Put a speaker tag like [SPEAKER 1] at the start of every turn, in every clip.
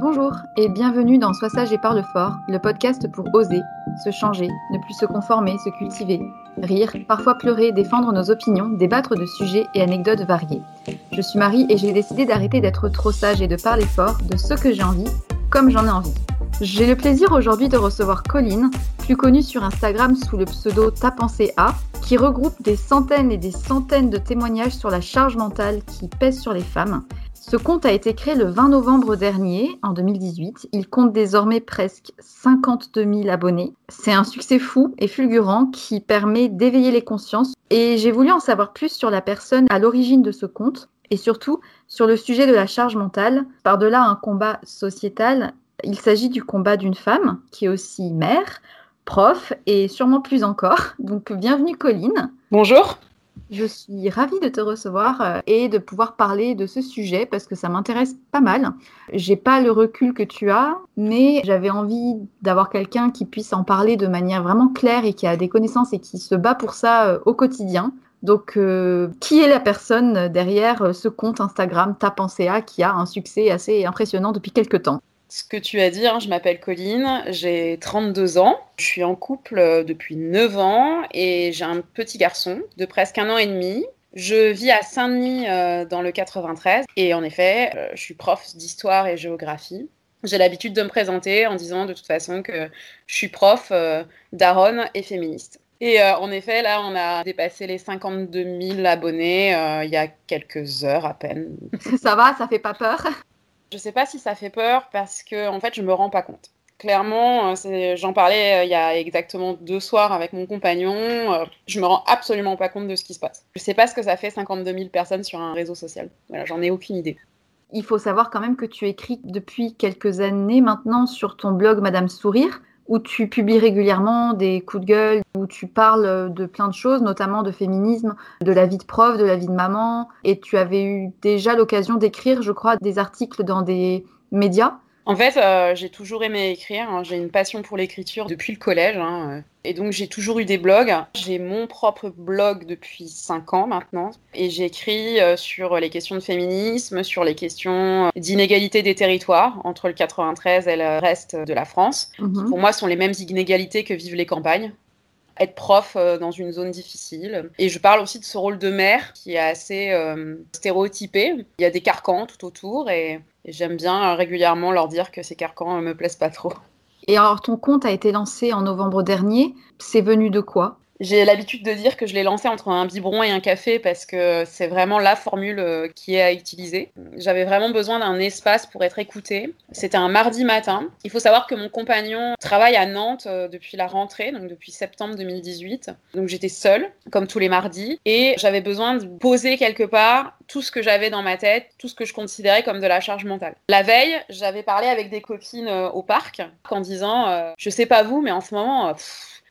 [SPEAKER 1] Bonjour et bienvenue dans Sois sage et parle fort, le podcast pour oser, se changer, ne plus se conformer, se cultiver, rire, parfois pleurer, défendre nos opinions, débattre de sujets et anecdotes variés. Je suis Marie et j'ai décidé d'arrêter d'être trop sage et de parler fort de ce que j'ai envie, comme j'en ai envie. J'ai le plaisir aujourd'hui de recevoir Colline, plus connue sur Instagram sous le pseudo Ta pensée A, qui regroupe des centaines et des centaines de témoignages sur la charge mentale qui pèse sur les femmes ce compte a été créé le 20 novembre dernier, en 2018. Il compte désormais presque 52 000 abonnés. C'est un succès fou et fulgurant qui permet d'éveiller les consciences. Et j'ai voulu en savoir plus sur la personne à l'origine de ce compte et surtout sur le sujet de la charge mentale. Par-delà un combat sociétal, il s'agit du combat d'une femme qui est aussi mère, prof et sûrement plus encore. Donc bienvenue Colline.
[SPEAKER 2] Bonjour.
[SPEAKER 1] Je suis ravie de te recevoir euh, et de pouvoir parler de ce sujet parce que ça m'intéresse pas mal. J'ai pas le recul que tu as, mais j'avais envie d'avoir quelqu'un qui puisse en parler de manière vraiment claire et qui a des connaissances et qui se bat pour ça euh, au quotidien. Donc, euh, qui est la personne derrière ce compte Instagram Ta pensée qui a un succès assez impressionnant depuis quelques temps?
[SPEAKER 2] Ce que tu as dit, hein, je m'appelle Colline, j'ai 32 ans, je suis en couple euh, depuis 9 ans et j'ai un petit garçon de presque un an et demi. Je vis à Saint-Denis euh, dans le 93 et en effet, euh, je suis prof d'histoire et géographie. J'ai l'habitude de me présenter en disant de toute façon que je suis prof d'Aaron et féministe. Et en effet, là, on a dépassé les 52 000 abonnés il y a quelques heures à peine.
[SPEAKER 1] Ça va, ça fait pas peur
[SPEAKER 2] je sais pas si ça fait peur parce que en fait je me rends pas compte. Clairement, j'en parlais il y a exactement deux soirs avec mon compagnon. Je me rends absolument pas compte de ce qui se passe. Je sais pas ce que ça fait 52 000 personnes sur un réseau social. Voilà, j'en ai aucune idée.
[SPEAKER 1] Il faut savoir quand même que tu écris depuis quelques années maintenant sur ton blog Madame Sourire où tu publies régulièrement des coups de gueule, où tu parles de plein de choses, notamment de féminisme, de la vie de prof, de la vie de maman. Et tu avais eu déjà l'occasion d'écrire, je crois, des articles dans des médias.
[SPEAKER 2] En fait, euh, j'ai toujours aimé écrire. Hein. J'ai une passion pour l'écriture depuis le collège. Hein. Et donc, j'ai toujours eu des blogs. J'ai mon propre blog depuis 5 ans maintenant. Et j'écris euh, sur les questions de féminisme, sur les questions d'inégalité des territoires entre le 93 et le reste de la France. Mhm. pour moi, sont les mêmes inégalités que vivent les campagnes être prof euh, dans une zone difficile. Et je parle aussi de ce rôle de mère qui est assez stéréotypé. Il y a des carcans tout autour et et j'aime bien euh, régulièrement leur dire que ces carcans ne me plaisent pas trop.
[SPEAKER 1] Et alors, ton compte a été lancé en novembre dernier. C'est venu de quoi?
[SPEAKER 2] J'ai l'habitude de dire que je l'ai lancé entre un biberon et un café parce que c'est vraiment la formule euh, qui est à utiliser. J'avais vraiment besoin d'un espace pour être écoutée. C'était un mardi matin. Il faut savoir que mon compagnon travaille à Nantes euh, depuis la rentrée, donc depuis septembre 2018. Donc j'étais seule, comme tous les mardis, et j'avais besoin de poser quelque part tout ce que j'avais dans ma tête, tout ce que je considérais comme de la charge mentale. La veille, j'avais parlé avec des copines euh, au parc en disant, je sais pas vous, mais en ce moment,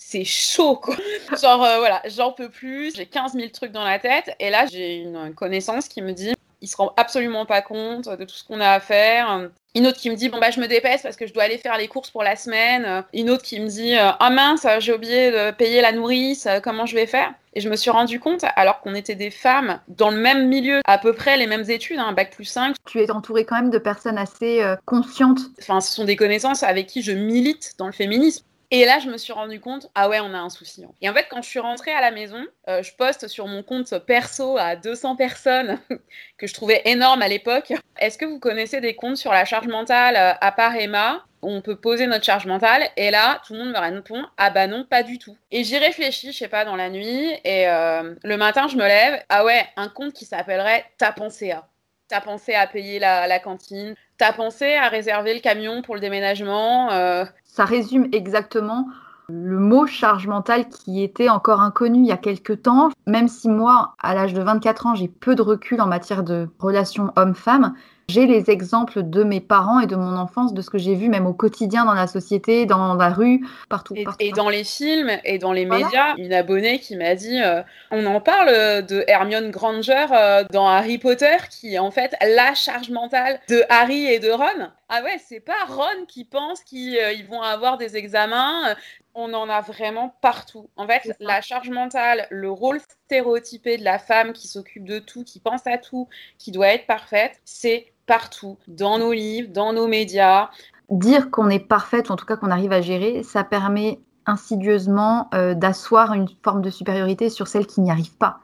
[SPEAKER 2] c'est chaud, quoi. Genre, euh, voilà, j'en peux plus, j'ai 15 000 trucs dans la tête. Et là, j'ai une connaissance qui me dit, il se rend absolument pas compte de tout ce qu'on a à faire. Une autre qui me dit bon bah je me dépêche parce que je dois aller faire les courses pour la semaine. Une autre qui me dit ah mince j'ai oublié de payer la nourrice comment je vais faire? Et je me suis rendu compte alors qu'on était des femmes dans le même milieu à peu près les mêmes études un bac plus 5.
[SPEAKER 1] Tu es entourée quand même de personnes assez euh, conscientes.
[SPEAKER 2] Enfin ce sont des connaissances avec qui je milite dans le féminisme. Et là, je me suis rendu compte, ah ouais, on a un souci. Et en fait, quand je suis rentrée à la maison, euh, je poste sur mon compte perso à 200 personnes, que je trouvais énorme à l'époque. Est-ce que vous connaissez des comptes sur la charge mentale euh, à part Emma? On peut poser notre charge mentale Et là, tout le monde me répond, ah bah non, pas du tout. Et j'y réfléchis, je sais pas, dans la nuit. Et euh, le matin, je me lève, ah ouais, un compte qui s'appellerait T'as pensé à T'as pensé à payer la cantine T'as pensé à réserver le camion pour le déménagement
[SPEAKER 1] ça résume exactement le mot charge mentale qui était encore inconnu il y a quelques temps. Même si moi, à l'âge de 24 ans, j'ai peu de recul en matière de relations homme-femme, j'ai les exemples de mes parents et de mon enfance, de ce que j'ai vu même au quotidien dans la société, dans la rue, partout.
[SPEAKER 2] Et, dans les films et dans les médias, une abonnée qui m'a dit, euh, on en parle de Hermione Granger euh, dans Harry Potter, qui est en fait la charge mentale de Harry et de Ron. Ah ouais, c'est pas Ron qui pense qu'ils euh, vont avoir des examens on en a vraiment partout. En fait, la charge mentale, le rôle stéréotypé de la femme qui s'occupe de tout, qui pense à tout, qui doit être parfaite, c'est partout, dans nos livres, dans nos médias.
[SPEAKER 1] Dire qu'on est parfaite, ou en tout cas qu'on arrive à gérer, ça permet insidieusement euh, d'asseoir une forme de supériorité sur celle qui n'y arrive pas.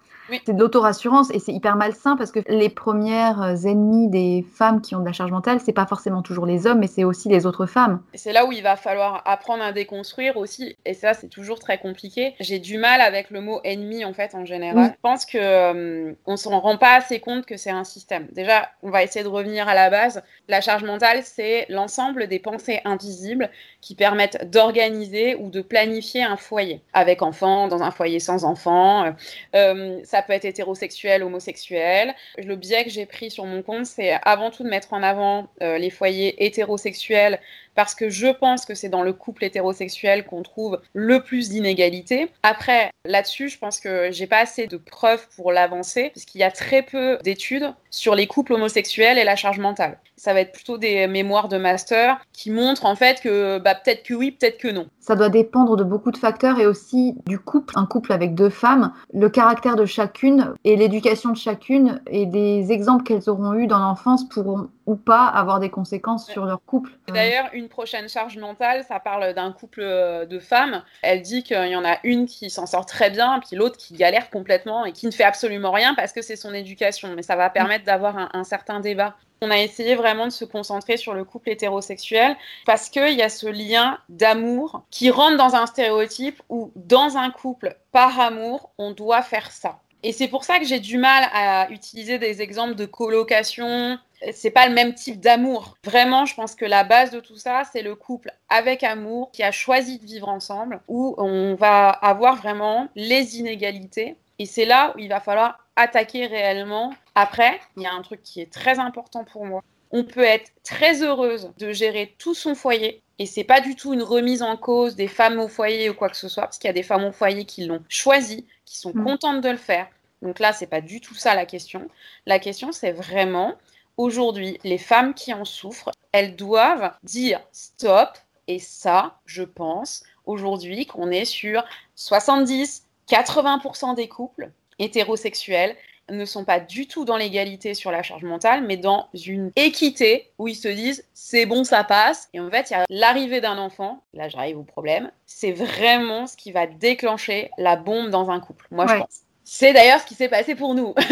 [SPEAKER 1] C'est de l'autorassurance et c'est hyper malsain parce que les premières ennemies des femmes qui ont de la charge mentale, c'est pas forcément toujours les hommes, mais c'est aussi les autres femmes.
[SPEAKER 2] C'est là où il va falloir apprendre à déconstruire aussi, et ça c'est toujours très compliqué. J'ai du mal avec le mot ennemi en fait en général. Je pense que euh, on s'en rend pas assez compte que c'est un système. Déjà, on va essayer de revenir à la base. La charge mentale, c'est l'ensemble des pensées invisibles qui permettent d'organiser ou de planifier un foyer avec enfants, dans un foyer sans enfants. Euh, ça peut être hétérosexuel, homosexuel. Le biais que j'ai pris sur mon compte, c'est avant tout de mettre en avant euh, les foyers hétérosexuels parce que je pense que c'est dans le couple hétérosexuel qu'on trouve le plus d'inégalités. Après, là-dessus, je pense que j'ai pas assez de preuves pour l'avancer, puisqu'il y a très peu d'études sur les couples homosexuels et la charge mentale. Ça va être plutôt des mémoires de master qui montrent en fait que bah, peut-être que oui, peut-être que non.
[SPEAKER 1] Ça doit dépendre de beaucoup de facteurs et aussi du couple, un couple avec deux femmes, le caractère de chacune et l'éducation de chacune et des exemples qu'elles auront eus dans l'enfance pourront ou pas avoir des conséquences sur leur couple.
[SPEAKER 2] D'ailleurs, une prochaine charge mentale, ça parle d'un couple euh, de femmes. Elle dit qu'il y en a une qui s'en sort très bien, puis l'autre qui galère complètement et qui ne fait absolument rien parce que c'est son éducation. Mais ça va permettre d'avoir un, un certain débat. On a essayé vraiment de se concentrer sur le couple hétérosexuel parce qu'il y a ce lien d'amour qui rentre dans un stéréotype où dans un couple par amour, on doit faire ça. Et c'est pour ça que j'ai du mal à utiliser des exemples de colocation. C'est pas le même type d'amour. Vraiment, je pense que la base de tout ça, c'est le couple avec amour qui a choisi de vivre ensemble, où on va avoir vraiment les inégalités. Et c'est là où il va falloir attaquer réellement. Après, il y a un truc qui est très important pour moi. On peut être très heureuse de gérer tout son foyer et c'est pas du tout une remise en cause des femmes au foyer ou quoi que ce soit, parce qu'il y a des femmes au foyer qui l'ont choisi, qui sont mm. contentes de le faire. Donc là, c'est pas du tout ça la question. La question, c'est vraiment aujourd'hui, les femmes qui en souffrent, elles doivent dire stop. Et ça, je pense aujourd'hui qu'on est sur 70, 80% des couples hétérosexuels ne sont pas du tout dans l'égalité sur la charge mentale, mais dans une équité où ils se disent c'est bon, ça passe. Et en fait, il y a l'arrivée d'un enfant, là j'arrive au problème, c'est vraiment ce qui va déclencher la bombe dans un couple, moi je pense. C'est d'ailleurs ce qui s'est passé pour nous.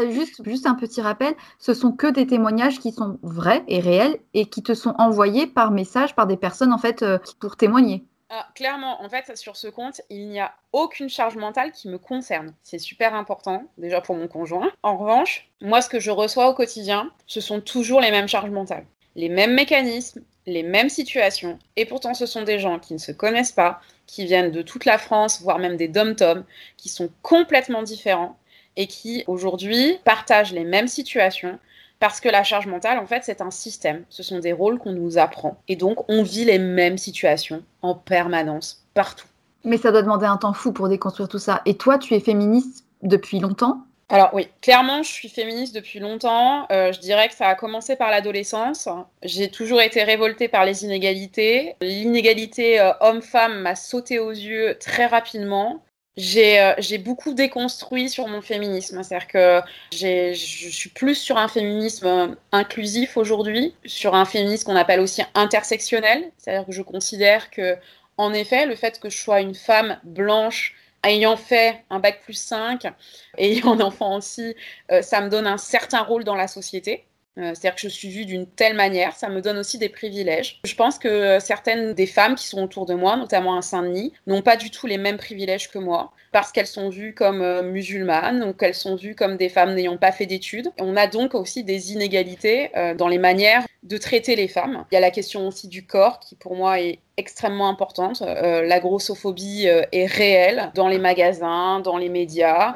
[SPEAKER 1] Euh, juste, juste un petit rappel, ce sont que des témoignages qui sont vrais et réels et qui te sont envoyés par message par des personnes en fait euh, pour témoigner.
[SPEAKER 2] Ah, clairement, en fait, sur ce compte, il n'y a aucune charge mentale qui me concerne. C'est super important, déjà pour mon conjoint. En revanche, moi, ce que je reçois au quotidien, ce sont toujours les mêmes charges mentales. Les mêmes mécanismes, les mêmes situations. Et pourtant, ce sont des gens qui ne se connaissent pas, qui viennent de toute la France, voire même des dom-toms, qui sont complètement différents et qui, aujourd'hui, partagent les mêmes situations, parce que la charge mentale, en fait, c'est un système. Ce sont des rôles qu'on nous apprend. Et donc, on vit les mêmes situations en permanence, partout.
[SPEAKER 1] Mais ça doit demander un temps fou pour déconstruire tout ça. Et toi, tu es féministe depuis longtemps?
[SPEAKER 2] Alors oui, clairement, je suis féministe depuis longtemps. Euh, je dirais que ça a commencé par l'adolescence. J'ai toujours été révoltée par les inégalités. L'inégalité euh, homme-femme m'a sauté aux yeux très rapidement. Euh, j'ai beaucoup déconstruit sur mon féminisme. C'est-à-dire que je suis plus sur un féminisme euh, inclusif aujourd'hui, sur un féminisme qu'on appelle aussi intersectionnel. C'est-à-dire que je considère que, en effet, le fait que je sois une femme blanche ayant fait un bac plus 5, ayant un enfant aussi, euh, ça me donne un certain rôle dans la société. Euh, c'est-à-dire que je suis vue d'une telle manière, ça me donne aussi des privilèges. Je pense que certaines des femmes qui sont autour de moi, notamment à Saint-Denis, n'ont pas du tout les mêmes privilèges que moi, parce qu'elles sont vues comme euh, musulmanes ou qu'elles sont vues comme des femmes n'ayant pas fait d'études. On a donc aussi des inégalités euh, dans les manières de traiter les femmes. Il y a la question aussi du corps qui pour moi est extrêmement importante. la grossophobie est réelle dans les magasins, dans les médias.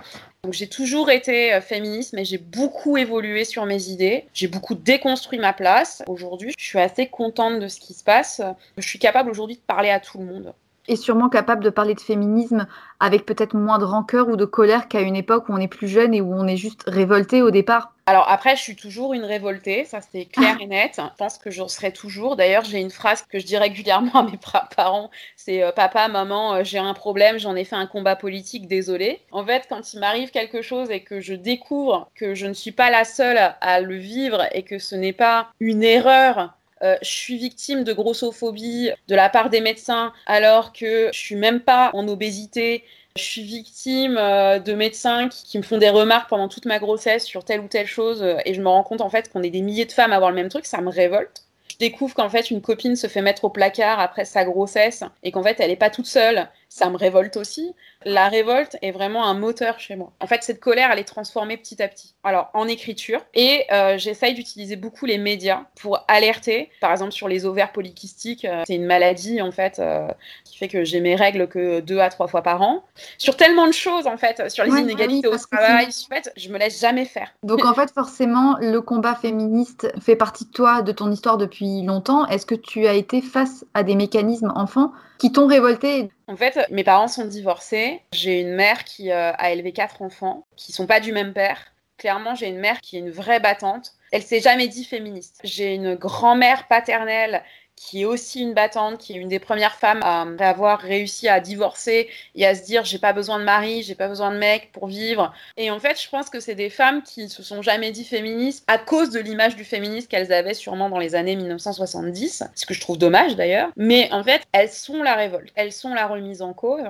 [SPEAKER 2] J'ai toujours été euh, féministe, mais j'ai beaucoup évolué sur mes idées. J'ai beaucoup déconstruit ma place. Aujourd'hui, je suis assez contente de ce qui se passe. Je suis capable aujourd'hui de parler à tout le monde
[SPEAKER 1] et sûrement capable de parler de féminisme avec peut-être moins de rancœur ou de colère qu'à une époque où on est plus jeune et où on est juste révolté au départ.
[SPEAKER 2] Alors après, je suis toujours une révoltée, ça c'est clair et net. Je pense que j'en serai toujours. D'ailleurs, j'ai une phrase que je dis régulièrement à mes parents, c'est euh, papa, maman, euh, j'ai un problème, j'en ai fait un combat politique, désolé. En fait, quand il m'arrive quelque chose et que je découvre que je ne suis pas la seule à le vivre et que ce n'est pas une erreur euh, je suis victime de grossophobie de la part des médecins alors que je suis même pas en obésité. Je suis victime euh, de médecins qui, me font des remarques pendant toute ma grossesse sur telle ou telle chose euh, et je me rends compte en fait qu'on est des milliers de femmes à avoir le même truc, ça me révolte. Je découvre qu'en fait une copine se fait mettre au placard après sa grossesse et qu'en fait elle n'est pas toute seule ça me révolte aussi. La révolte est vraiment un moteur chez moi. En fait, cette colère, elle est transformée petit à petit. Alors, en écriture. Et euh, j'essaye d'utiliser beaucoup les médias pour alerter. Par exemple, sur les ovaires polykystiques, euh, c'est une maladie, en fait, euh, qui fait que j'ai mes règles que deux à trois fois par an. Sur tellement de choses, en fait, sur les inégalités au travail, en fait, je me laisse jamais faire.
[SPEAKER 1] Donc, en fait, forcément, le combat féministe fait partie de toi, de ton histoire depuis longtemps. Est-ce que tu as été face à des mécanismes enfants qui t'ont révolté
[SPEAKER 2] En fait, mes parents sont divorcés. J'ai une mère qui euh, a élevé quatre enfants qui sont pas du même père. Clairement, j'ai une mère qui est une vraie battante. Elle s'est jamais dit féministe. J'ai une grand-mère paternelle qui est aussi une battante, qui est une des premières femmes à avoir réussi à divorcer et à se dire j'ai pas besoin de mari, j'ai pas besoin de mec pour vivre. Et en fait, je pense que c'est des femmes qui se sont jamais dit féministes à cause de l'image du féminisme qu'elles avaient sûrement dans les années 1970, ce que je trouve dommage d'ailleurs. Mais en fait, elles sont la révolte, elles sont la remise en cause.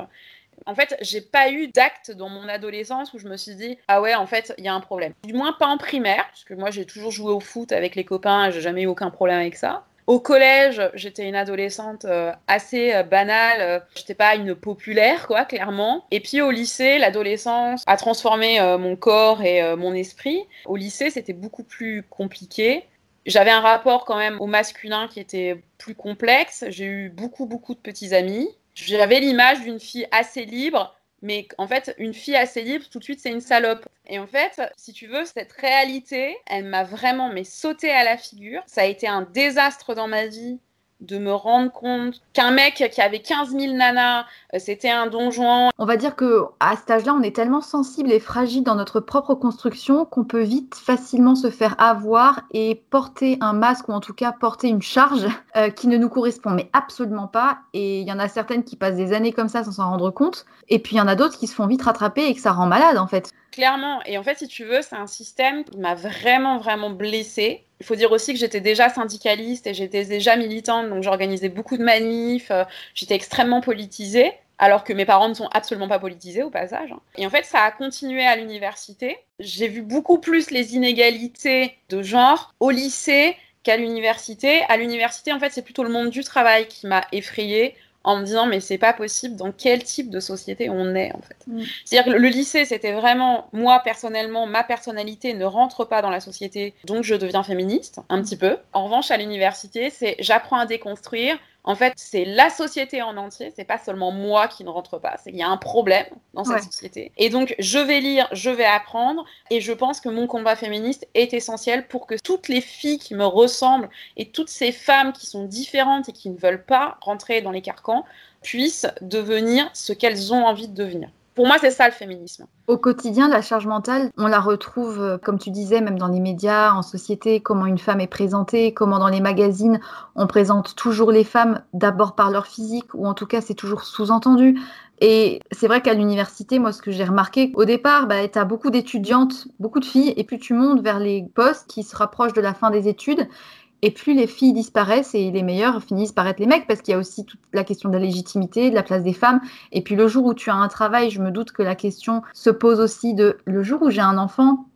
[SPEAKER 2] En fait, j'ai pas eu d'acte dans mon adolescence où je me suis dit ah ouais, en fait, il y a un problème. Du moins pas en primaire, parce que moi j'ai toujours joué au foot avec les copains j'ai jamais eu aucun problème avec ça. Au collège, j'étais une adolescente euh, assez euh, banale. Euh, j'étais pas une populaire, quoi, clairement. Et puis au lycée, l'adolescence a transformé mon corps et mon esprit. Au lycée, c'était beaucoup plus compliqué. J'avais un rapport quand même au masculin qui était plus complexe. J'ai eu beaucoup, beaucoup de petits amis. J'avais l'image d'une fille assez libre mais en fait, une fille assez libre, tout de suite, c'est une salope. Et en fait, si tu veux, cette réalité, elle m'a vraiment mais sauté à la figure. Ça a été un désastre dans ma vie de me rendre compte qu'un mec qui avait 15 000 nanas, euh, c'était un donjon.
[SPEAKER 1] On va dire que à cet âge-là, on est tellement sensible et fragile dans notre propre construction qu'on peut vite facilement se faire avoir et porter un masque ou en tout cas porter une charge euh, qui ne nous correspond mais absolument pas. Et il y en a certaines qui passent des années comme ça sans s'en rendre compte. Et puis il y en a d'autres qui se font vite rattraper et que ça rend malade en fait.
[SPEAKER 2] Clairement. Et en fait, si tu veux, c'est un système qui m'a vraiment, vraiment blessée. Il faut dire aussi que j'étais déjà syndicaliste et j'étais déjà militante, donc j'organisais beaucoup de manifs, euh, j'étais extrêmement politisée, alors que mes parents ne sont absolument pas politisés au passage. Hein. Et en fait, ça a continué à l'université. J'ai vu beaucoup plus les inégalités de genre au lycée qu'à l'université. À l'université, en fait, c'est plutôt le monde du travail qui m'a effrayée en me disant mais c'est pas possible dans quel type de société on est en fait. Mm. C'est-à-dire que le lycée c'était vraiment moi personnellement ma personnalité ne rentre pas dans la société donc je deviens féministe un petit peu. En revanche à l'université c'est j'apprends à déconstruire, en fait, c'est la société en entier, c'est pas seulement moi qui ne rentre pas, c'est qu'il y a un problème dans cette société. Et donc, je vais lire, je vais apprendre, et je pense que mon combat féministe est essentiel pour que toutes les filles qui me ressemblent et toutes ces femmes qui sont différentes et qui ne veulent pas rentrer dans les carcans puissent devenir ce qu'elles ont envie de devenir. Pour moi, c'est ça le féminisme.
[SPEAKER 1] Au quotidien, la charge mentale, on la retrouve, euh, comme tu disais, même dans les médias, en société, comment une femme est présentée, comment dans les magazines, on présente toujours les femmes d'abord par leur physique, ou en tout cas, c'est toujours sous-entendu. Et c'est vrai qu'à l'université, moi, ce que j'ai remarqué, au départ, bah, tu as beaucoup d'étudiantes, beaucoup de filles, et plus tu montes vers les postes qui se rapprochent de la fin des études, et plus les filles disparaissent et les meilleurs finissent par être les mecs, parce qu'il y a aussi toute la question de la légitimité, de la place des femmes. Et puis le jour où tu as un travail, je me doute que la question se pose aussi de le jour où j'ai un enfant,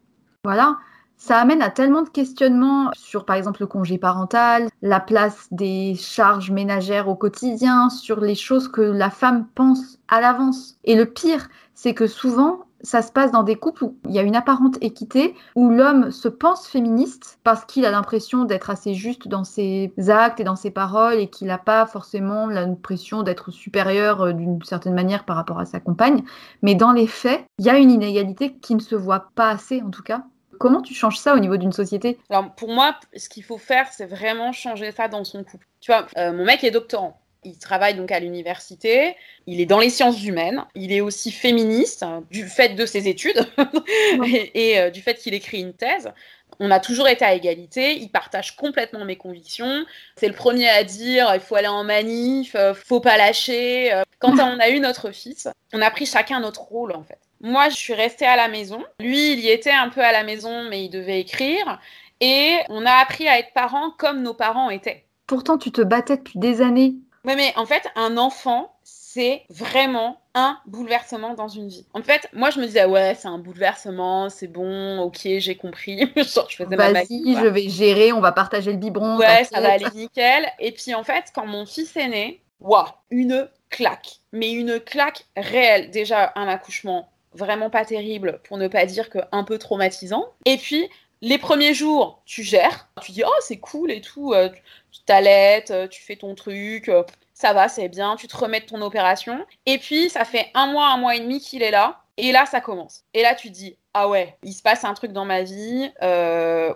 [SPEAKER 1] voilà, ça amène à tellement de questionnements sur, par exemple, le congé parental, la place des charges ménagères au quotidien, sur les choses que la femme pense à l'avance. Et le pire, c'est que souvent, ça se passe dans des couples où il y a une apparente équité, où l'homme se pense féministe parce qu'il a l'impression d'être assez juste dans ses actes et dans ses paroles et qu'il n'a pas forcément l'impression d'être supérieur euh, d'une certaine manière par rapport à sa compagne. Mais dans les faits, il y a une inégalité qui ne se voit pas assez en tout cas. Comment tu changes ça au niveau d'une société?
[SPEAKER 2] Alors pour moi, ce qu'il faut faire, c'est vraiment changer ça dans son couple. Tu vois, euh, mon mec est doctorant. Il travaille donc à l'université, il est dans les sciences humaines, il est aussi féministe du fait de ses études et, euh, du fait qu'il écrit une thèse. On a toujours été à égalité, il partage complètement mes convictions. C'est le premier à dire il faut aller en manif, euh, faut pas lâcher. Euh. Quand on a eu notre fils, on a pris chacun notre rôle en fait. Moi, je suis restée à la maison. Lui, il y était un peu à la maison, mais il devait écrire. Et on a appris à être parents comme nos parents étaient.
[SPEAKER 1] Pourtant, tu te battais depuis des années
[SPEAKER 2] oui, mais en fait, un enfant, c'est vraiment un bouleversement dans une vie. En fait, moi, je me disais, ouais, c'est un bouleversement, c'est bon, ok, j'ai compris.
[SPEAKER 1] Genre, je faisais ma Vas-y, je vais gérer, on va partager le biberon.
[SPEAKER 2] Ouais, ça va aller nickel. Et puis, en fait, quand mon fils est né, waouh, une claque. Mais une claque réelle. Déjà, un accouchement vraiment pas terrible, pour ne pas dire que un peu traumatisant. Et puis, les premiers jours, tu gères, tu dis oh c'est cool et tout, euh, tu t'allaites, euh, tu fais ton truc, euh, ça va, c'est bien, tu te remets de ton opération. Et puis ça fait un mois, un mois et demi qu'il est là, et là ça commence. Et là tu dis ah ouais, il se passe un truc dans ma vie,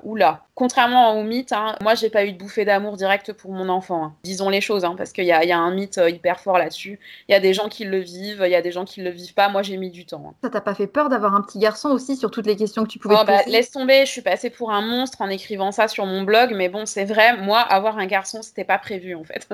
[SPEAKER 2] oula. Contrairement au mythe, hein, moi j'ai pas eu de bouffée d'amour directe pour mon enfant. Hein. Disons les choses, hein, parce qu'il y, y a, un mythe euh, hyper fort là-dessus. Il y a des gens qui le vivent, il y a des gens qui le vivent pas. Moi j'ai mis du temps. Hein.
[SPEAKER 1] Ça t'a pas fait peur d'avoir un petit garçon aussi sur toutes les questions que tu pouvais
[SPEAKER 2] oh, bah, Laisse tomber, je suis passée pour un monstre en écrivant ça sur mon blog, mais bon, c'est vrai, moi avoir un garçon c'était pas prévu en fait.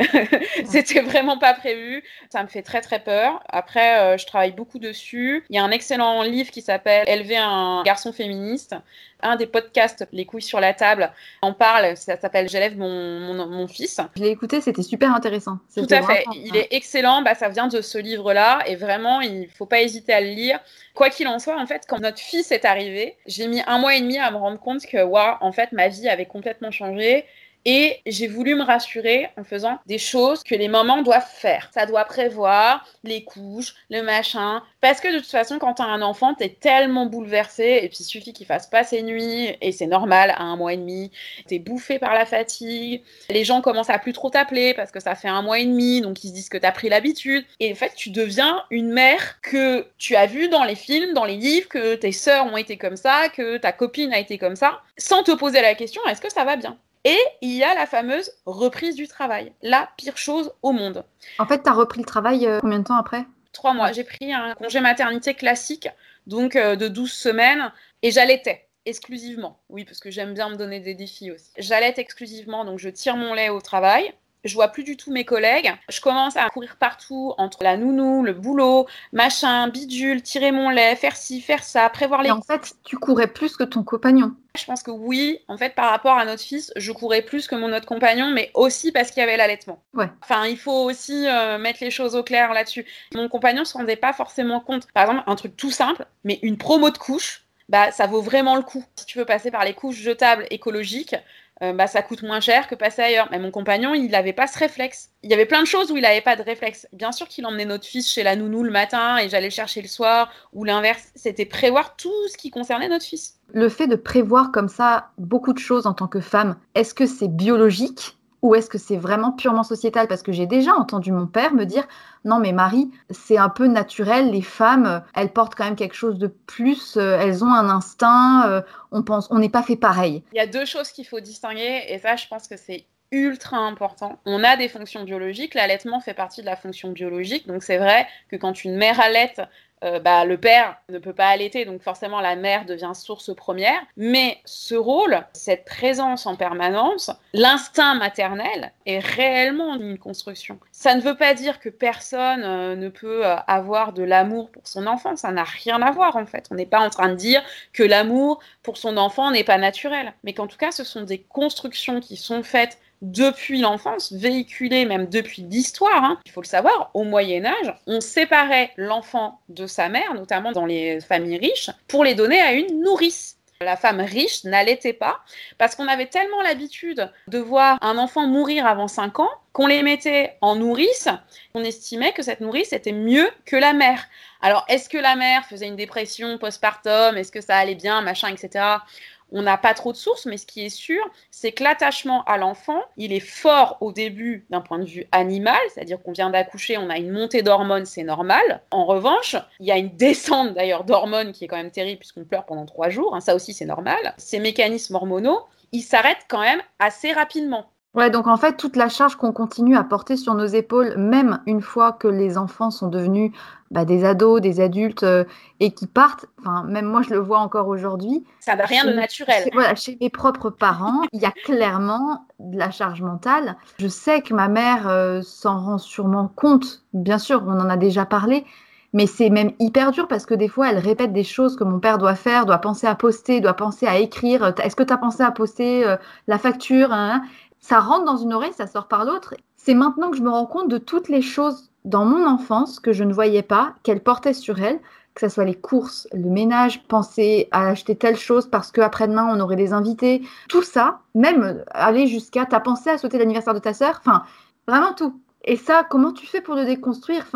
[SPEAKER 2] c'était vraiment pas prévu. Ça me fait très très peur. Après, euh, je travaille beaucoup dessus. Il y a un excellent livre qui s'appelle élever un garçon féministe. Un des podcasts, Les couilles sur la table, en parle. Ça s'appelle J'élève mon, mon, fils.
[SPEAKER 1] Je l'ai écouté, c'était super intéressant.
[SPEAKER 2] Tout à fait. Il est excellent. Bah, ça vient de ce livre-là. Et vraiment, il ne faut pas hésiter à le lire. Quoi qu'il en soit, en fait, quand notre fils est arrivé, j'ai mis un mois et demi à me rendre compte que, waouh, en fait, ma vie avait complètement changé Et j'ai voulu me rassurer en faisant des choses que les mamans doivent faire. Ça doit prévoir les couches, le machin. Parce que de toute façon, quand tu as un enfant, tu es tellement bouleversé. Et puis, il suffit qu'il fasse pas ses nuits. Et c'est normal, à un mois et demi. Tu es bouffé par la fatigue. Les gens commencent à plus trop t'appeler parce que ça fait un mois et demi. Donc, ils se disent que tu as pris l'habitude. Et en fait, tu deviens une mère que tu as vue dans les films, dans les livres, que tes sœurs ont été comme ça, que ta copine a été comme ça, sans te poser la question est-ce que ça va bien? Et il y a la fameuse reprise du travail, la pire chose au monde.
[SPEAKER 1] En fait, tu as repris le travail euh, combien de temps après?
[SPEAKER 2] Trois mois. J'ai pris un congé maternité classique, donc euh, de 12 semaines, et j'allaitais exclusivement. Oui, parce que j'aime bien me donner des défis aussi. J'allaite exclusivement, donc je tire mon lait au travail je vois plus du tout mes collègues. Je commence à courir partout entre la nounou, le boulot, machin, bidule, tirer mon lait, faire ci, faire ça, prévoir les.
[SPEAKER 1] Et en fait, tu courais plus que ton compagnon.
[SPEAKER 2] Je pense que oui, en fait, par rapport à notre fils, je courais plus que mon autre compagnon, mais aussi parce qu'il y avait l'allaitement.
[SPEAKER 1] Ouais.
[SPEAKER 2] Enfin, il faut aussi euh, mettre les choses au clair là-dessus. Mon compagnon se rendait pas forcément compte. Par exemple, un truc tout simple, mais une promo de couche, bah, ça vaut vraiment le coup. Si tu veux passer par les couches jetables écologiques, euh, bah, ça coûte moins cher que passer ailleurs. Mais mon compagnon, il n'avait pas ce réflexe. Il y avait plein de choses où il n'avait pas de réflexe. Bien sûr qu'il emmenait notre fils chez la nounou le matin et j'allais le chercher le soir, ou l'inverse. C'était prévoir tout ce qui concernait notre fils.
[SPEAKER 1] Le fait de prévoir comme ça beaucoup de choses en tant que femme, est-ce que c'est biologique? Ou est-ce que c'est vraiment purement sociétal? Parce que j'ai déjà entendu mon père me dire non mais Marie, c'est un peu naturel, les femmes, elles portent quand même quelque chose de plus, euh, elles ont un instinct, euh, on pense, on n'est pas fait pareil.
[SPEAKER 2] Il y a deux choses qu'il faut distinguer et ça je pense que c'est ultra important. On a des fonctions biologiques, l'allaitement fait partie de la fonction biologique, donc c'est vrai que quand une mère allaite, euh, bah, le père ne peut pas allaiter, donc forcément la mère devient source première. Mais ce rôle, cette présence en permanence, l'instinct maternel est réellement une construction. Ça ne veut pas dire que personne euh, ne peut euh, avoir de l'amour pour son enfant, ça n'a rien à voir en fait. On n'est pas en train de dire que l'amour pour son enfant n'est pas naturel, mais qu'en tout cas ce sont des constructions qui sont faites depuis l'enfance, véhiculé même depuis l'histoire. Hein. Il faut le savoir, au Moyen Âge, on séparait l'enfant de sa mère, notamment dans les familles riches, pour les donner à une nourrice. La femme riche n'allaitait pas parce qu'on avait tellement l'habitude de voir un enfant mourir avant 5 ans qu'on les mettait en nourrice, on estimait que cette nourrice était mieux que la mère. Alors, est-ce que la mère faisait une dépression postpartum? Est-ce que ça allait bien, machin, etc. On n'a pas trop de sources, mais ce qui est sûr, c'est que l'attachement à l'enfant, il est fort au début d'un point de vue animal, c'est-à-dire qu'on vient d'accoucher, on a une montée d'hormones, c'est normal. En revanche, il y a une descente d'ailleurs d'hormones qui est quand même terrible puisqu'on pleure pendant trois jours, hein, ça aussi c'est normal. Ces mécanismes hormonaux, ils s'arrêtent quand même assez rapidement.
[SPEAKER 1] Ouais, donc en fait, toute la charge qu'on continue à porter sur nos épaules, même une fois que les enfants sont devenus bah, des ados, des adultes euh, et qui partent, enfin, même moi je le vois encore aujourd'hui.
[SPEAKER 2] Ça n'a rien de naturel.
[SPEAKER 1] Chez, voilà, chez mes propres parents, il y a clairement de la charge mentale. Je sais que ma mère euh, s'en rend sûrement compte, bien sûr, on en a déjà parlé, mais c'est même hyper dur parce que des fois, elle répète des choses que mon père doit faire, doit penser à poster, doit penser à écrire. Est-ce que tu as pensé à poster euh, la facture hein ça rentre dans une oreille, ça sort par l'autre. C'est maintenant que je me rends compte de toutes les choses dans mon enfance que je ne voyais pas, qu'elle portait sur elle, que ce soit les courses, le ménage, penser à acheter telle chose parce qu'après-demain on aurait des invités, tout ça, même aller jusqu'à t'as pensé à sauter l'anniversaire de ta sœur, enfin vraiment tout. Et ça, comment tu fais pour le déconstruire?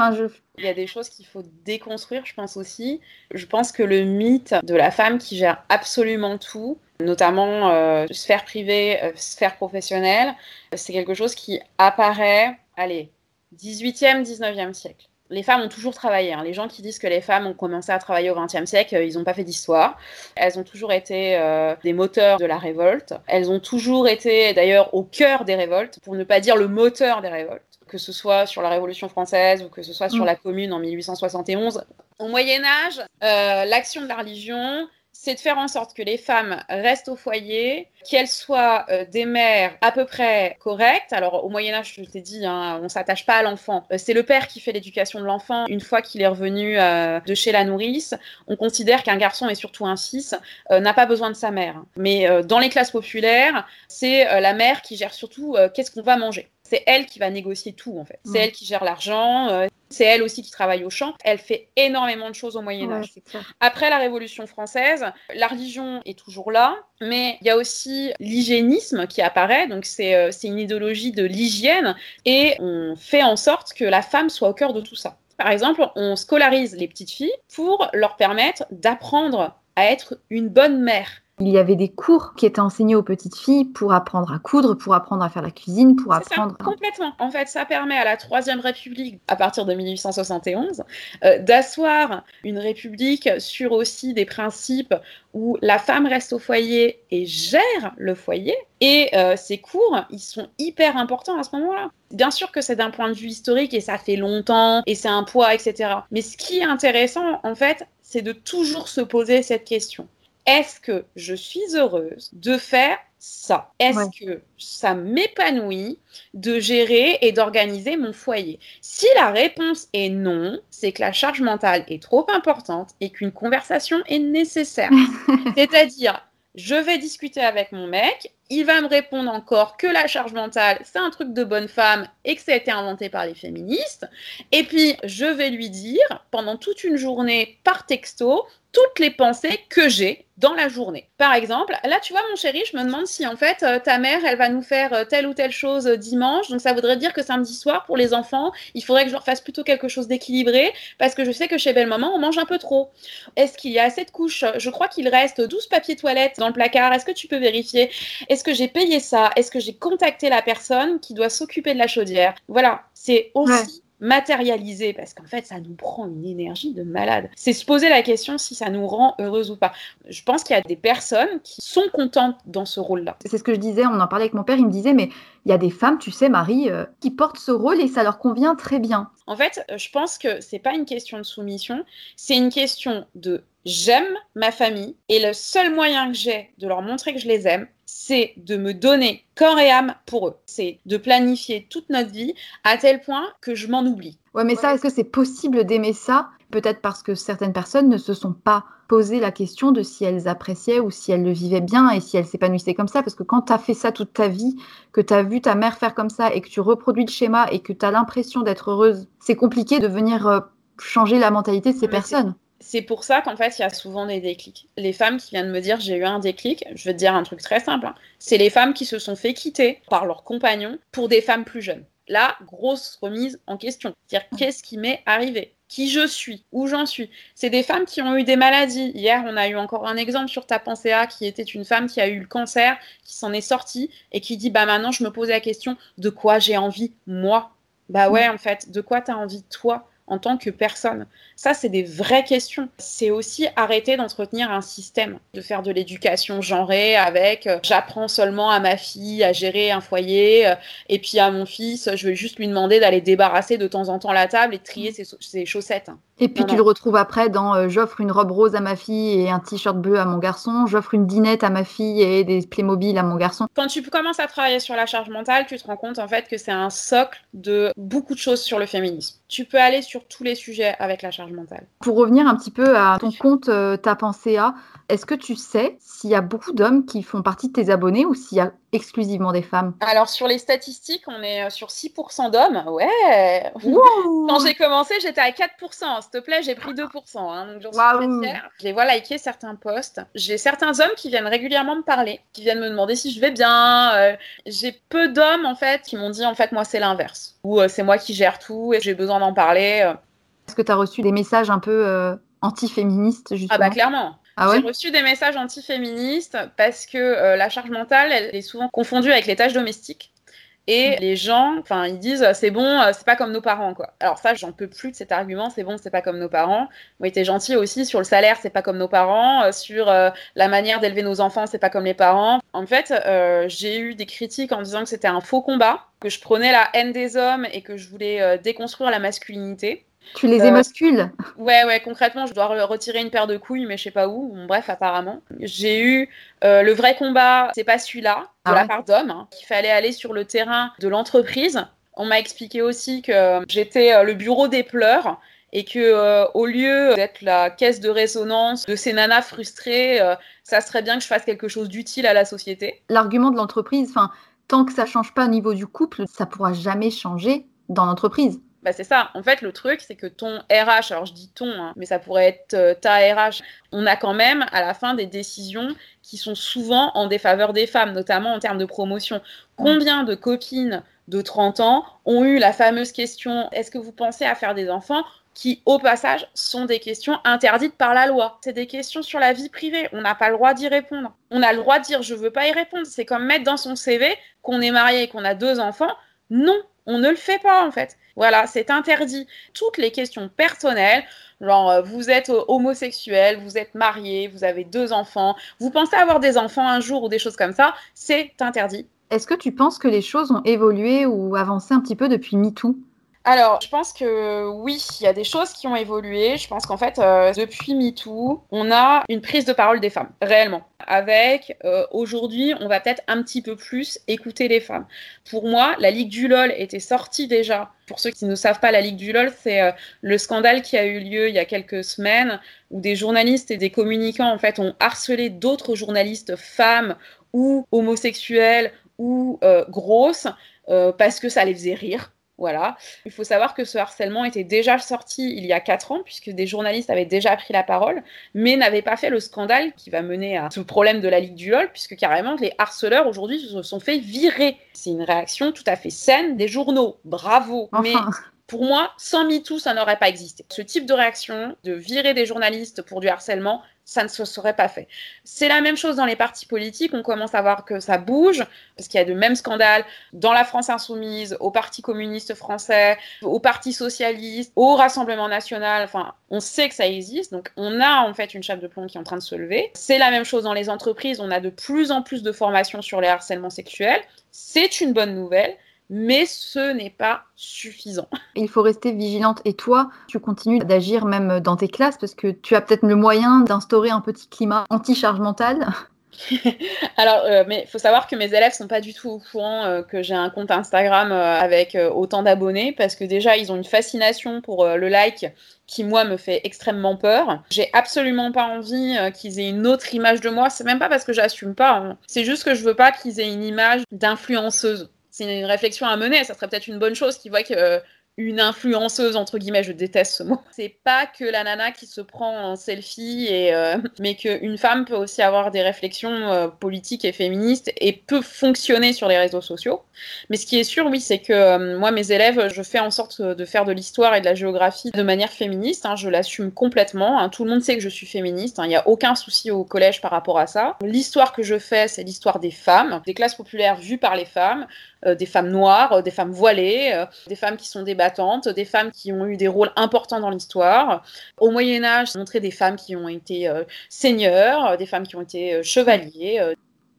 [SPEAKER 2] Il y a des choses qu'il faut déconstruire, je pense aussi. Je pense que le mythe de la femme qui gère absolument tout, notamment euh, sphère privée, euh, sphère professionnelle, c'est quelque chose qui apparaît, allez, 18e, 19e siècle. Les femmes ont toujours travaillé. Hein. Les gens qui disent que les femmes ont commencé à travailler au XXe siècle, euh, ils n'ont pas fait d'histoire. Elles ont toujours été des moteurs de la révolte. Elles ont toujours été d'ailleurs au cœur des révoltes, pour ne pas dire le moteur des révoltes que ce soit sur la Révolution française ou que ce soit sur mm. la Commune en 1871. Au Moyen Âge, l'action de la religion, c'est de faire en sorte que les femmes restent au foyer, qu'elles soient euh, des mères à peu près correctes. Alors au Moyen Âge, je t'ai dit, hein, on s'attache pas à l'enfant. Euh, c'est le père qui fait l'éducation de l'enfant. Une fois qu'il est revenu euh, de chez la nourrice, on considère qu'un garçon et surtout un fils n'a pas besoin de sa mère. Mais dans les classes populaires, c'est la mère qui gère surtout qu'est-ce qu'on va manger. C'est elle qui va négocier tout en fait. C'est elle qui gère l'argent, euh, c'est elle aussi qui travaille au champ. Elle fait énormément de choses au Moyen Âge. Après la Révolution française, la religion est toujours là, mais il y a aussi l'hygiénisme qui apparaît. Donc c'est une idéologie de l'hygiène et on fait en sorte que la femme soit au cœur de tout ça. Par exemple, on scolarise les petites filles pour leur permettre d'apprendre à être une bonne mère
[SPEAKER 1] il y avait des cours qui étaient enseignés aux petites filles pour apprendre à coudre, pour apprendre à faire la cuisine, pour apprendre.
[SPEAKER 2] Ça, complètement. En fait, ça permet à la Troisième République, à partir de 1871, euh, d'asseoir une république sur aussi des principes où la femme reste au foyer et gère le foyer. Et euh, ces cours, ils sont hyper importants à ce moment-là. Bien sûr que c'est d'un point de vue historique et ça fait longtemps et c'est un poids, etc. Mais ce qui est intéressant, en fait, c'est de toujours se poser cette question est-ce que je suis heureuse de faire ça? Est-ce que ça m'épanouit de gérer et d'organiser mon foyer? Si la réponse est non, c'est que la charge mentale est trop importante et qu'une conversation est nécessaire. C'est-à-dire, je vais discuter avec mon mec, il va me répondre encore que la charge mentale, c'est un truc de bonne femme et que ça a été inventé par les féministes. Et puis, je vais lui dire pendant toute une journée par texto toutes les pensées que j'ai dans la journée. Par exemple, là, tu vois, mon chéri, je me demande si en fait euh, ta mère, elle va nous faire euh, telle ou telle chose euh, dimanche. Donc ça voudrait dire que samedi soir, pour les enfants, il faudrait que je leur fasse plutôt quelque chose d'équilibré parce que je sais que chez Belle Maman, on mange un peu trop. Est-ce qu'il y a assez de couches? Je crois qu'il reste 12 papiers toilettes dans le placard. Est-ce que tu peux vérifier? Que j'ai payé ça? Est-ce que j'ai contacté la personne qui doit s'occuper de la chaudière? Voilà, c'est aussi matérialiser, parce qu'en fait, ça nous prend une énergie de malade. C'est se poser la question si ça nous rend heureuse ou pas. Je pense qu'il y a des personnes qui sont contentes dans ce rôle-là.
[SPEAKER 1] C'est ce que je disais, on en parlait avec mon père, il me disait, mais il y a des femmes, tu sais, Marie, euh, qui portent ce rôle et ça leur convient très bien.
[SPEAKER 2] En fait, je pense que c'est pas une question de soumission, c'est une question de j'aime ma famille et le seul moyen que j'ai de leur montrer que je les aime, c'est de me donner corps et âme pour eux. C'est de planifier toute notre vie à tel point que je m'en oublie.
[SPEAKER 1] Ouais, mais ça, est-ce que c'est possible d'aimer ça? Peut-être parce que certaines personnes ne se sont pas posé la question de si elles appréciaient ou si elles le vivaient bien et si elles s'épanouissaient comme ça. Parce que quand tu as fait ça toute ta vie, que tu as vu ta mère faire comme ça et que tu reproduis le schéma et que tu as l'impression d'être heureuse, c'est compliqué de venir euh, changer la mentalité de ces personnes
[SPEAKER 2] c'est pour ça qu'en fait, il y a souvent des déclics. Les femmes qui viennent me dire j'ai eu un déclic, je vais te dire un truc très simple. Hein. C'est les femmes qui se sont fait quitter par leurs compagnons pour des femmes plus jeunes. Là, grosse remise en question. C'est-à-dire qu'est-ce qui m'est arrivé? Qui je suis, où j'en suis? C'est des femmes qui ont eu des maladies. Hier, on a eu encore un exemple sur ta pensée A qui était une femme qui a eu le cancer, qui s'en est sortie et qui dit bah maintenant je me pose la question de quoi j'ai envie moi? Bah ouais, en fait, de quoi tu as envie toi? En tant que personne Ça, c'est des vraies questions. C'est aussi arrêter d'entretenir un système, de faire de l'éducation genrée avec euh, j'apprends seulement à ma fille à gérer un foyer euh, et puis à mon fils, je vais juste lui demander d'aller débarrasser de temps en temps la table et de trier ses, ses chaussettes.
[SPEAKER 1] Et puis tu le retrouves après dans euh, j'offre une robe rose à ma fille et un t-shirt bleu à mon garçon, j'offre une dinette à ma fille et des Playmobil à mon garçon.
[SPEAKER 2] Quand tu commences à travailler sur la charge mentale, tu te rends compte en fait que c'est un socle de beaucoup de choses sur le féminisme. Tu peux aller sur tous les sujets avec la charge mentale.
[SPEAKER 1] Pour revenir un petit peu à ton compte euh, Ta pensée à, est-ce que tu sais s'il y a beaucoup d'hommes qui font partie de tes abonnés ou s'il y a exclusivement des femmes
[SPEAKER 2] Alors sur les statistiques, on est euh, sur 6% d'hommes. Ouais. Quand j'ai commencé, j'étais à 4%. S'il te plaît, j'ai pris 2%. Hein, donc j'en suis fière. Je les vois liker certains posts. J'ai certains hommes qui viennent régulièrement me parler, qui viennent me demander si je vais bien. Euh, j'ai peu d'hommes en fait qui m'ont dit en fait moi c'est l'inverse. Ou euh, c'est moi qui gère tout et j'ai besoin d'en parler.
[SPEAKER 1] Est-ce que tu as reçu des messages un peu anti-féministes justement
[SPEAKER 2] Ah bah clairement. Ah J'ai reçu des messages antiféministes parce que euh, la charge mentale, elle est souvent confondue avec les tâches domestiques. Et mm. les gens, enfin, ils disent c'est bon, euh, c'est pas comme nos parents, quoi. Alors ça, j'en peux plus de cet argument, c'est bon, c'est pas comme nos parents. Moi, été gentil aussi sur le salaire, c'est pas comme nos parents, euh, sur la manière d'élever nos enfants, c'est pas comme les parents. En fait, j'ai eu des critiques en disant que c'était un faux combat, que je prenais la haine des hommes et que je voulais déconstruire la masculinité.
[SPEAKER 1] Tu les euh, émascules
[SPEAKER 2] Ouais, ouais, concrètement, je dois retirer une paire de couilles, mais je sais pas où. bref, apparemment. J'ai eu euh, le vrai combat, c'est pas celui-là, de ah la part d'hommes, hein, qu'il fallait aller sur le terrain de l'entreprise. On m'a expliqué aussi que j'étais euh, le bureau des pleurs et que au lieu d'être la caisse de résonance de ces nanas frustrées, ça serait bien que je fasse quelque chose d'utile à la société.
[SPEAKER 1] L'argument de l'entreprise, enfin, tant que ça change pas au niveau du couple, ça pourra jamais changer dans l'entreprise.
[SPEAKER 2] Bah c'est ça. En fait, le truc, c'est que ton RH, alors je dis ton, hein, mais ça pourrait être euh, ta RH, on a quand même à la fin des décisions qui sont souvent en défaveur des femmes, notamment en termes de promotion. Combien de copines de 30 ans ont eu la fameuse question est-ce que vous pensez à faire des enfants qui, au passage, sont des questions interdites par la loi? C'est des questions sur la vie privée. On n'a pas le droit d'y répondre. On a le droit de dire je veux pas y répondre. C'est comme mettre dans son CV qu'on est marié et qu'on a deux enfants. Non, on ne le fait pas en fait. Voilà, c'est interdit. Toutes les questions personnelles, genre euh, vous êtes euh, homosexuel, vous êtes marié, vous avez deux enfants, vous pensez avoir des enfants un jour ou des choses comme ça, c'est interdit.
[SPEAKER 1] Est-ce que tu penses que les choses ont évolué ou avancé un petit peu depuis MeToo?
[SPEAKER 2] Alors, je pense que oui, il y a des choses qui ont évolué. Je pense qu'en fait, euh, depuis MeToo, on a une prise de parole des femmes, réellement. Avec, euh, aujourd'hui, on va peut-être un petit peu plus écouter les femmes. Pour moi, la Ligue du LOL était sortie déjà. Pour ceux qui ne savent pas, la Ligue du LOL, c'est euh, le scandale qui a eu lieu il y a quelques semaines, où des journalistes et des communicants, en fait, ont harcelé d'autres journalistes femmes ou homosexuelles ou grosses parce que ça les faisait rire voilà. Il faut savoir que ce harcèlement était déjà sorti il y a 4 ans, puisque des journalistes avaient déjà pris la parole, mais n'avaient pas fait le scandale qui va mener à ce problème de la Ligue du LOL, puisque carrément les harceleurs aujourd'hui se sont fait virer. C'est une réaction tout à fait saine des journaux. Bravo. Pour moi, sans MeToo, ça n'aurait pas existé. Ce type de réaction, de virer des journalistes pour du harcèlement, ça ne se serait pas fait. C'est la même chose dans les partis politiques. On commence à voir que ça bouge, parce qu'il y a de mêmes scandales dans la France insoumise, au Parti communiste français, au Parti socialiste, au Rassemblement national. Enfin, on sait que ça existe. Donc, on a en fait une chape de plomb qui est en train de se lever. C'est la même chose dans les entreprises. On a de plus en plus de formations sur les harcèlements sexuels. C'est une bonne nouvelle mais ce n'est pas suffisant.
[SPEAKER 1] Il faut rester vigilante. Et toi, tu continues d'agir même dans tes classes parce que tu as peut-être le moyen d'instaurer un petit climat anti-charge mentale.
[SPEAKER 2] Alors, euh, mais il faut savoir que mes élèves sont pas du tout au courant euh, que j'ai un compte Instagram euh, avec autant d'abonnés parce que déjà ils ont une fascination pour le like qui moi me fait extrêmement peur. J'ai absolument pas envie qu'ils aient une autre image de moi. C'est même pas parce que j'assume pas. Hein. C'est juste que je veux pas qu'ils aient une image d'influenceuse c'est une réflexion à mener. Ça serait peut-être une bonne chose qu'ils voient que une influenceuse entre guillemets, je déteste ce mot. C'est pas que la nana qui se prend en selfie et euh, mais qu'une femme peut aussi avoir des réflexions euh, politiques et féministes et peut fonctionner sur les réseaux sociaux. Mais ce qui est sûr, oui, c'est que euh, moi mes élèves, je fais en sorte de faire de l'histoire et de la géographie de manière féministe. Hein, je l'assume complètement. Hein. tout le monde sait que je suis féministe. Hein. Il n'y a aucun souci au collège par rapport à ça. L'histoire que je fais, c'est l'histoire des femmes, des classes populaires vues par les femmes, des femmes noires, des femmes voilées, des femmes qui sont des des femmes qui ont eu des rôles importants dans l'histoire. Au Moyen Âge, montrer des femmes qui ont été euh, seigneurs, des femmes qui ont été euh, chevaliers. Euh.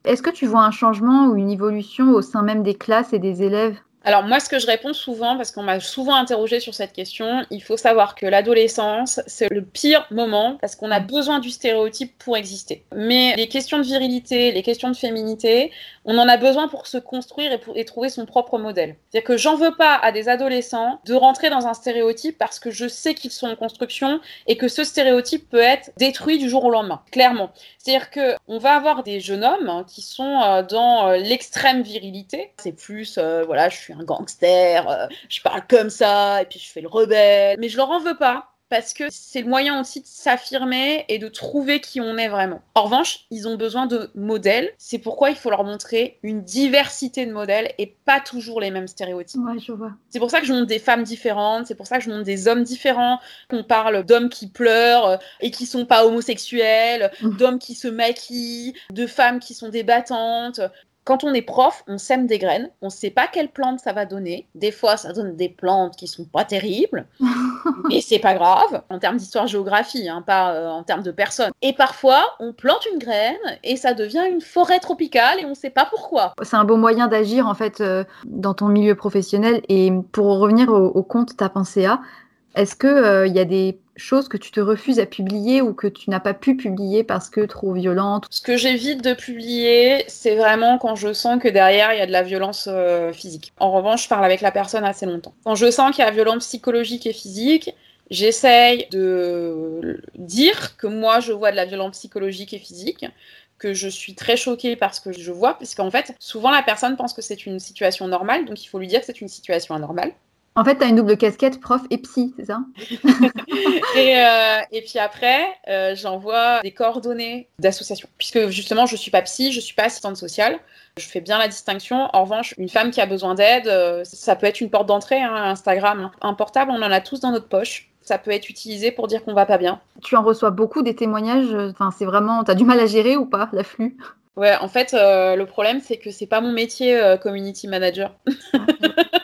[SPEAKER 1] Est-ce que tu vois un changement ou une évolution au sein même des classes et des élèves?
[SPEAKER 2] Alors moi, ce que je réponds souvent, parce qu'on m'a souvent interrogé sur cette question, il faut savoir que l'adolescence, c'est le pire moment parce qu'on a besoin du stéréotype pour exister. Mais les questions de virilité, les questions de féminité, on en a besoin pour se construire et, pour, trouver son propre modèle. C'est-à-dire que j'en veux pas à des adolescents de rentrer dans un stéréotype parce que je sais qu'ils sont en construction et que ce stéréotype peut être détruit du jour au lendemain, clairement. C'est-à-dire que on va avoir des jeunes hommes hein, qui sont euh, dans euh, l'extrême virilité. C'est plus, euh, voilà, je suis un gangster, je parle comme ça et puis je fais le rebelle. Mais je leur en veux pas parce que c'est le moyen aussi de s'affirmer et de trouver qui on est vraiment. En revanche, ils ont besoin de modèles. C'est pourquoi il faut leur montrer une diversité de modèles et pas toujours les mêmes stéréotypes.
[SPEAKER 1] Ouais, je vois.
[SPEAKER 2] C'est pour ça que je montre des femmes différentes, c'est pour ça que je montre des hommes différents, qu'on parle d'hommes qui pleurent euh, et qui sont pas homosexuels, mmh. d'hommes qui se maquillent, de femmes qui sont débattantes. Quand on est prof, on sème des graines, on ne sait pas quelle plante ça va donner. Des fois, ça donne des plantes qui sont pas terribles, mais c'est pas grave en termes d'histoire-géographie, hein, pas euh, en termes de personnes. Et parfois, on plante une graine et ça devient une forêt tropicale et on ne sait pas pourquoi.
[SPEAKER 1] C'est un beau moyen d'agir en fait euh, dans ton milieu professionnel. Et pour revenir au, au compte Ta pensée à, est-ce qu'il euh, y a des choses que tu te refuses à publier ou que tu n'as pas pu publier parce que trop violente?
[SPEAKER 2] Ce que j'évite de publier, c'est vraiment quand je sens que derrière, il y a de la violence euh, physique. En revanche, je parle avec la personne assez longtemps. Quand je sens qu'il y a violence psychologique et physique, j'essaye de dire que moi, je vois de la violence psychologique et physique, que je suis très choquée parce que je vois, parce qu'en fait, souvent la personne pense que c'est une situation normale, donc il faut lui dire que c'est une situation anormale.
[SPEAKER 1] En fait, tu as une double casquette prof et psy, c'est ça?
[SPEAKER 2] Et, euh, et, puis après, euh, j'envoie des coordonnées d'associations. Puisque justement, je ne suis pas psy, je ne suis pas assistante sociale. Je fais bien la distinction. En revanche, une femme qui a besoin d'aide, euh, ça peut être une porte d'entrée, hein, Instagram. Un portable, on en a tous dans notre poche. Ça peut être utilisé pour dire qu'on va pas bien.
[SPEAKER 1] Tu en reçois beaucoup des témoignages. Enfin, c'est vraiment. T'as du mal à gérer ou pas l'afflux?
[SPEAKER 2] Ouais, en fait, le problème, c'est que c'est pas mon métier community manager.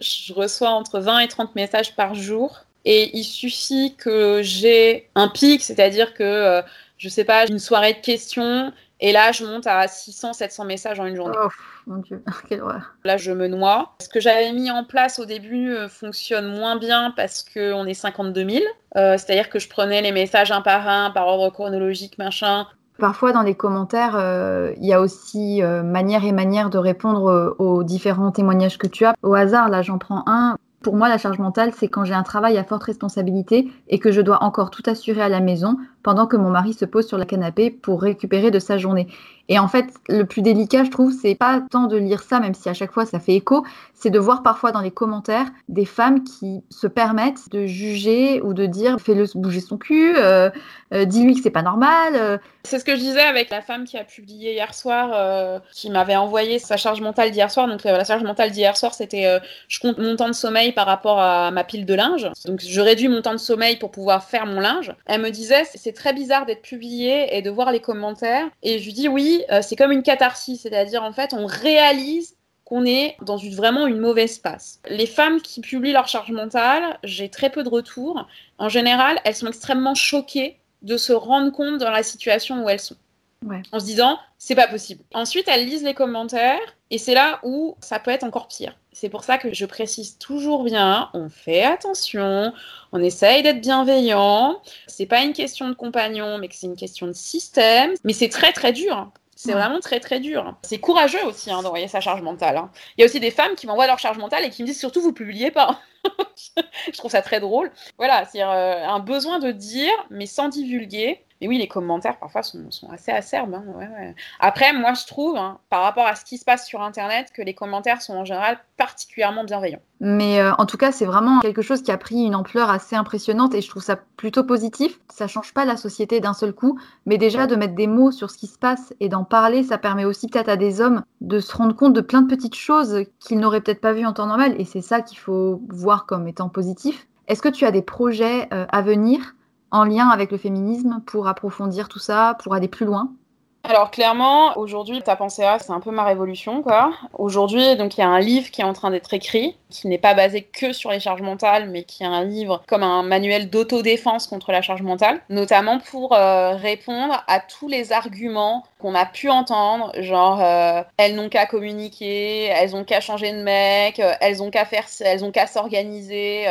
[SPEAKER 2] je reçois entre 20 et 30 messages par jour. Et il suffit que j'ai un pic, c'est-à-dire que, euh, je sais pas, une soirée de questions, et là, je monte à 600, 700 messages en une journée.
[SPEAKER 1] Oh, mon Dieu, quelle horreur.
[SPEAKER 2] Là, je me noie. Ce que j'avais mis en place au début euh, fonctionne moins bien parce qu'on est 52 000. Euh, c'est-à-dire que je prenais les messages un par un, par ordre chronologique, machin.
[SPEAKER 1] Parfois, dans les commentaires, euh, il y a aussi euh, manière et manière de répondre euh, aux différents témoignages que tu as. Au hasard, là, j'en prends un. Pour moi, la charge mentale, c'est quand j'ai un travail à forte responsabilité et que je dois encore tout assurer à la maison pendant que mon mari se pose sur la canapé pour récupérer de sa journée. Et en fait, le plus délicat, je trouve, c'est pas tant de lire ça, même si à chaque fois ça fait écho, c'est de voir parfois dans les commentaires des femmes qui se permettent de juger ou de dire fais-le bouger son cul, euh, euh, dis-lui que c'est pas normal. Euh.
[SPEAKER 2] C'est ce que je disais avec la femme qui a publié hier soir, qui m'avait envoyé sa charge mentale d'hier soir. Donc la charge mentale d'hier soir, c'était je compte mon temps de sommeil par rapport à ma pile de linge. Donc je réduis mon temps de sommeil pour pouvoir faire mon linge. Elle me disait c'est très bizarre d'être publié et de voir les commentaires. Et je lui dis oui, euh, c'est comme une catharsis, c'est-à-dire en fait, on réalise qu'on est dans une, vraiment une mauvaise passe. Les femmes qui publient leur charge mentale, j'ai très peu de retours. En général, elles sont extrêmement choquées de se rendre compte dans la situation où elles sont. En se disant, c'est pas possible. Ensuite, elles lisent les commentaires et c'est là où ça peut être encore pire. C'est pour ça que je précise toujours bien, on fait attention, on essaye d'être bienveillant. C'est pas une question de compagnon, mais c'est une question de système. Mais c'est très très dur. C'est vraiment très très dur. C'est courageux aussi hein, d'envoyer sa charge mentale. Hein. Il y a aussi des femmes qui m'envoient leur charge mentale et qui me disent surtout vous publiez pas. je trouve ça très drôle. Voilà, c'est euh, un besoin de dire mais sans divulguer. Mais oui, les commentaires parfois sont, assez acerbes. Hein, Après, moi je trouve, hein, par rapport à ce qui se passe sur Internet, que les commentaires sont en général particulièrement bienveillants.
[SPEAKER 1] Mais euh, en tout cas, c'est vraiment quelque chose qui a pris une ampleur assez impressionnante et je trouve ça plutôt positif. Ça change pas la société d'un seul coup, mais déjà de mettre des mots sur ce qui se passe et d'en parler, ça permet aussi peut-être à des hommes de se rendre compte de plein de petites choses qu'ils n'auraient peut-être pas vues en temps normal et c'est ça qu'il faut voir comme étant positif. Est-ce que tu as des projets euh, à venir? En lien avec le féminisme pour approfondir tout ça, pour aller plus loin?
[SPEAKER 2] Alors clairement, aujourd'hui, ta pensée à, c'est un peu ma révolution, quoi. Aujourd'hui, donc il y a un livre qui est en train d'être écrit, qui n'est pas basé que sur les charges mentales, mais qui est un livre comme un manuel d'autodéfense contre la charge mentale, notamment pour euh, répondre à tous les arguments qu'on a pu entendre, genre euh, elles n'ont qu'à communiquer, elles ont qu'à changer de mec, euh, elles ont qu'à faire, elles ont qu'à s'organiser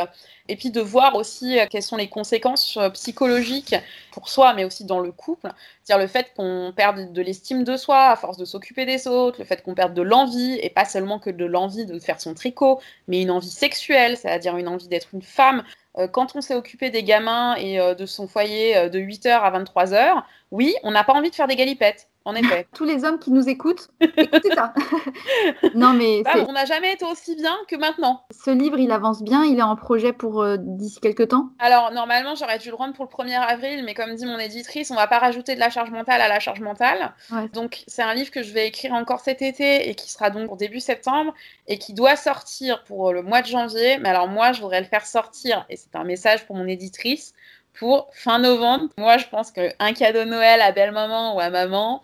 [SPEAKER 2] et puis de voir aussi quelles sont les conséquences psychologiques pour soi, mais aussi dans le couple. C'est-à-dire le fait qu'on perde de l'estime de soi à force de s'occuper des autres, le fait qu'on perde de l'envie, et pas seulement que de l'envie de faire son tricot, mais une envie sexuelle, c'est-à-dire une envie d'être une femme. Euh, quand on s'est occupé des gamins et de son foyer de 8h à 23h, oui, on n'a pas envie de faire des galipettes en effet.
[SPEAKER 1] Tous les hommes qui nous écoutent, écoutez ça.
[SPEAKER 2] non, mais. on n'a jamais été aussi bien que maintenant.
[SPEAKER 1] Ce livre, il avance bien, il est en projet pour euh, d'ici quelques temps?
[SPEAKER 2] Alors, normalement, j'aurais dû le rendre pour le 1er avril, mais comme dit mon éditrice, on va pas rajouter de la charge mentale à la charge mentale. Donc, c'est un livre que je vais écrire encore cet été et qui sera donc pour début septembre et qui doit sortir pour le mois de janvier. Mais alors, moi, je voudrais le faire sortir, et c'est un message pour mon éditrice pour fin novembre. Moi, je pense qu'un cadeau Noël à belle-maman ou à maman,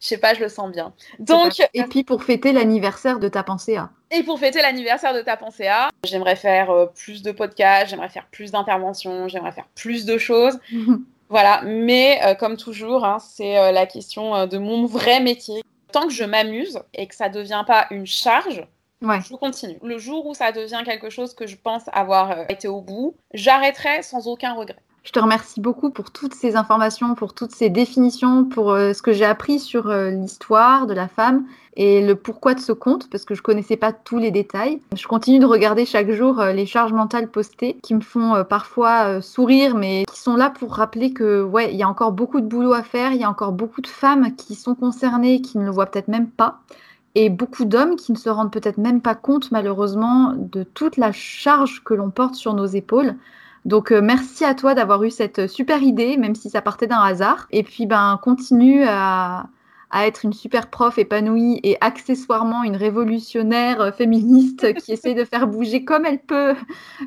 [SPEAKER 2] je sais pas, je le sens bien.
[SPEAKER 1] Donc, et puis pour fêter l'anniversaire de ta pensée à.
[SPEAKER 2] Et pour fêter l'anniversaire de ta pensée à, j'aimerais faire euh, plus de podcasts, j'aimerais faire plus d'interventions, j'aimerais faire plus de choses. voilà, mais euh, comme toujours, hein, c'est euh, la question de mon vrai métier. Tant que je m'amuse et que ça ne devient pas une charge, je continue. Le jour où ça devient quelque chose que je pense avoir été au bout, j'arrêterai sans aucun regret.
[SPEAKER 1] Je te remercie beaucoup pour toutes ces informations, pour toutes ces définitions, pour euh, ce que j'ai appris sur euh, l'histoire de la femme et le pourquoi de ce conte, parce que je connaissais pas tous les détails. Je continue de regarder chaque jour euh, les charges mentales postées qui me font parfois sourire, mais qui sont là pour rappeler que ouais, il y a encore beaucoup de boulot à faire, il y a encore beaucoup de femmes qui sont concernées, qui ne le voient peut-être même pas et beaucoup d'hommes qui ne se rendent peut-être même pas compte malheureusement de toute la charge que l'on porte sur nos épaules. Donc euh, merci à toi d'avoir eu cette super idée, même si ça partait d'un hasard. Et puis ben continue à, à être une super prof épanouie et accessoirement une révolutionnaire euh, féministe qui essaie de faire bouger comme elle peut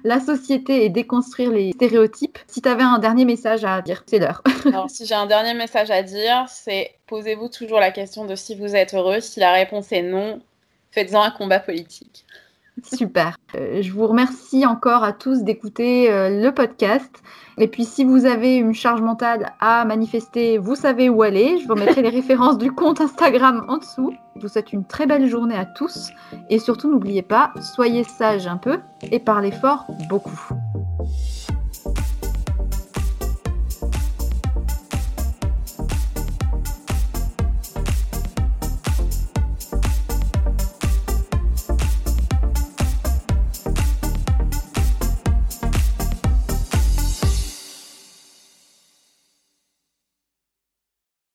[SPEAKER 1] la société et déconstruire les stéréotypes. Si tu avais un dernier message à dire, c'est l'heure.
[SPEAKER 2] Alors, si j'ai un dernier message à dire, c'est posez-vous toujours la question de si vous êtes heureux. Si la réponse est non, faites-en un combat politique.
[SPEAKER 1] Super. Euh, je vous remercie encore à tous d'écouter euh, le podcast. Et puis si vous avez une charge mentale à manifester, vous savez où aller. Je vous mettrai les références du compte Instagram en dessous. Je vous souhaite une très belle journée à tous. Et surtout, n'oubliez pas, soyez sages un peu et parlez fort beaucoup.